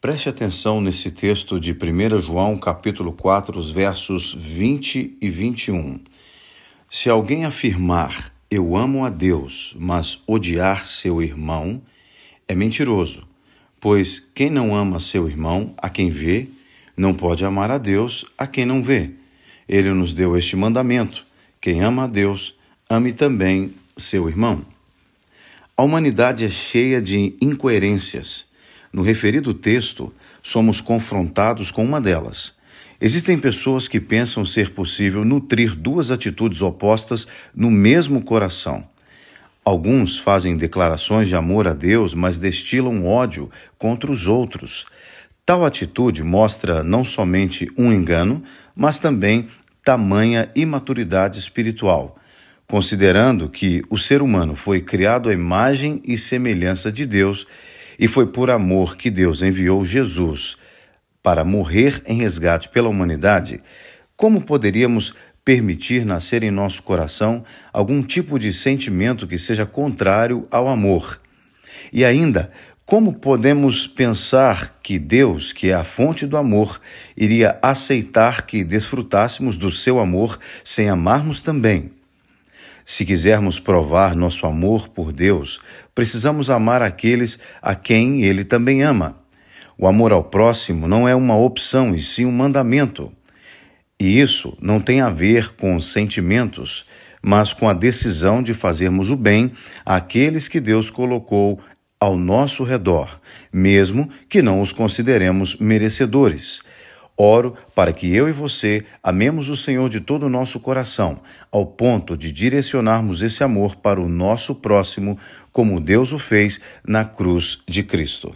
Preste atenção nesse texto de 1 João, capítulo 4, os versos 20 e 21. Se alguém afirmar eu amo a Deus, mas odiar seu irmão, é mentiroso, pois quem não ama seu irmão, a quem vê, não pode amar a Deus, a quem não vê. Ele nos deu este mandamento: quem ama a Deus, ame também seu irmão. A humanidade é cheia de incoerências. No referido texto, somos confrontados com uma delas. Existem pessoas que pensam ser possível nutrir duas atitudes opostas no mesmo coração. Alguns fazem declarações de amor a Deus, mas destilam ódio contra os outros. Tal atitude mostra não somente um engano, mas também tamanha imaturidade espiritual considerando que o ser humano foi criado à imagem e semelhança de Deus e foi por amor que Deus enviou Jesus para morrer em resgate pela humanidade, como poderíamos permitir nascer em nosso coração algum tipo de sentimento que seja contrário ao amor? E ainda, como podemos pensar que Deus, que é a fonte do amor, iria aceitar que desfrutássemos do seu amor sem amarmos também? Se quisermos provar nosso amor por Deus, precisamos amar aqueles a quem Ele também ama. O amor ao próximo não é uma opção, e sim um mandamento. E isso não tem a ver com sentimentos, mas com a decisão de fazermos o bem àqueles que Deus colocou ao nosso redor, mesmo que não os consideremos merecedores. Oro para que eu e você amemos o Senhor de todo o nosso coração, ao ponto de direcionarmos esse amor para o nosso próximo, como Deus o fez na cruz de Cristo.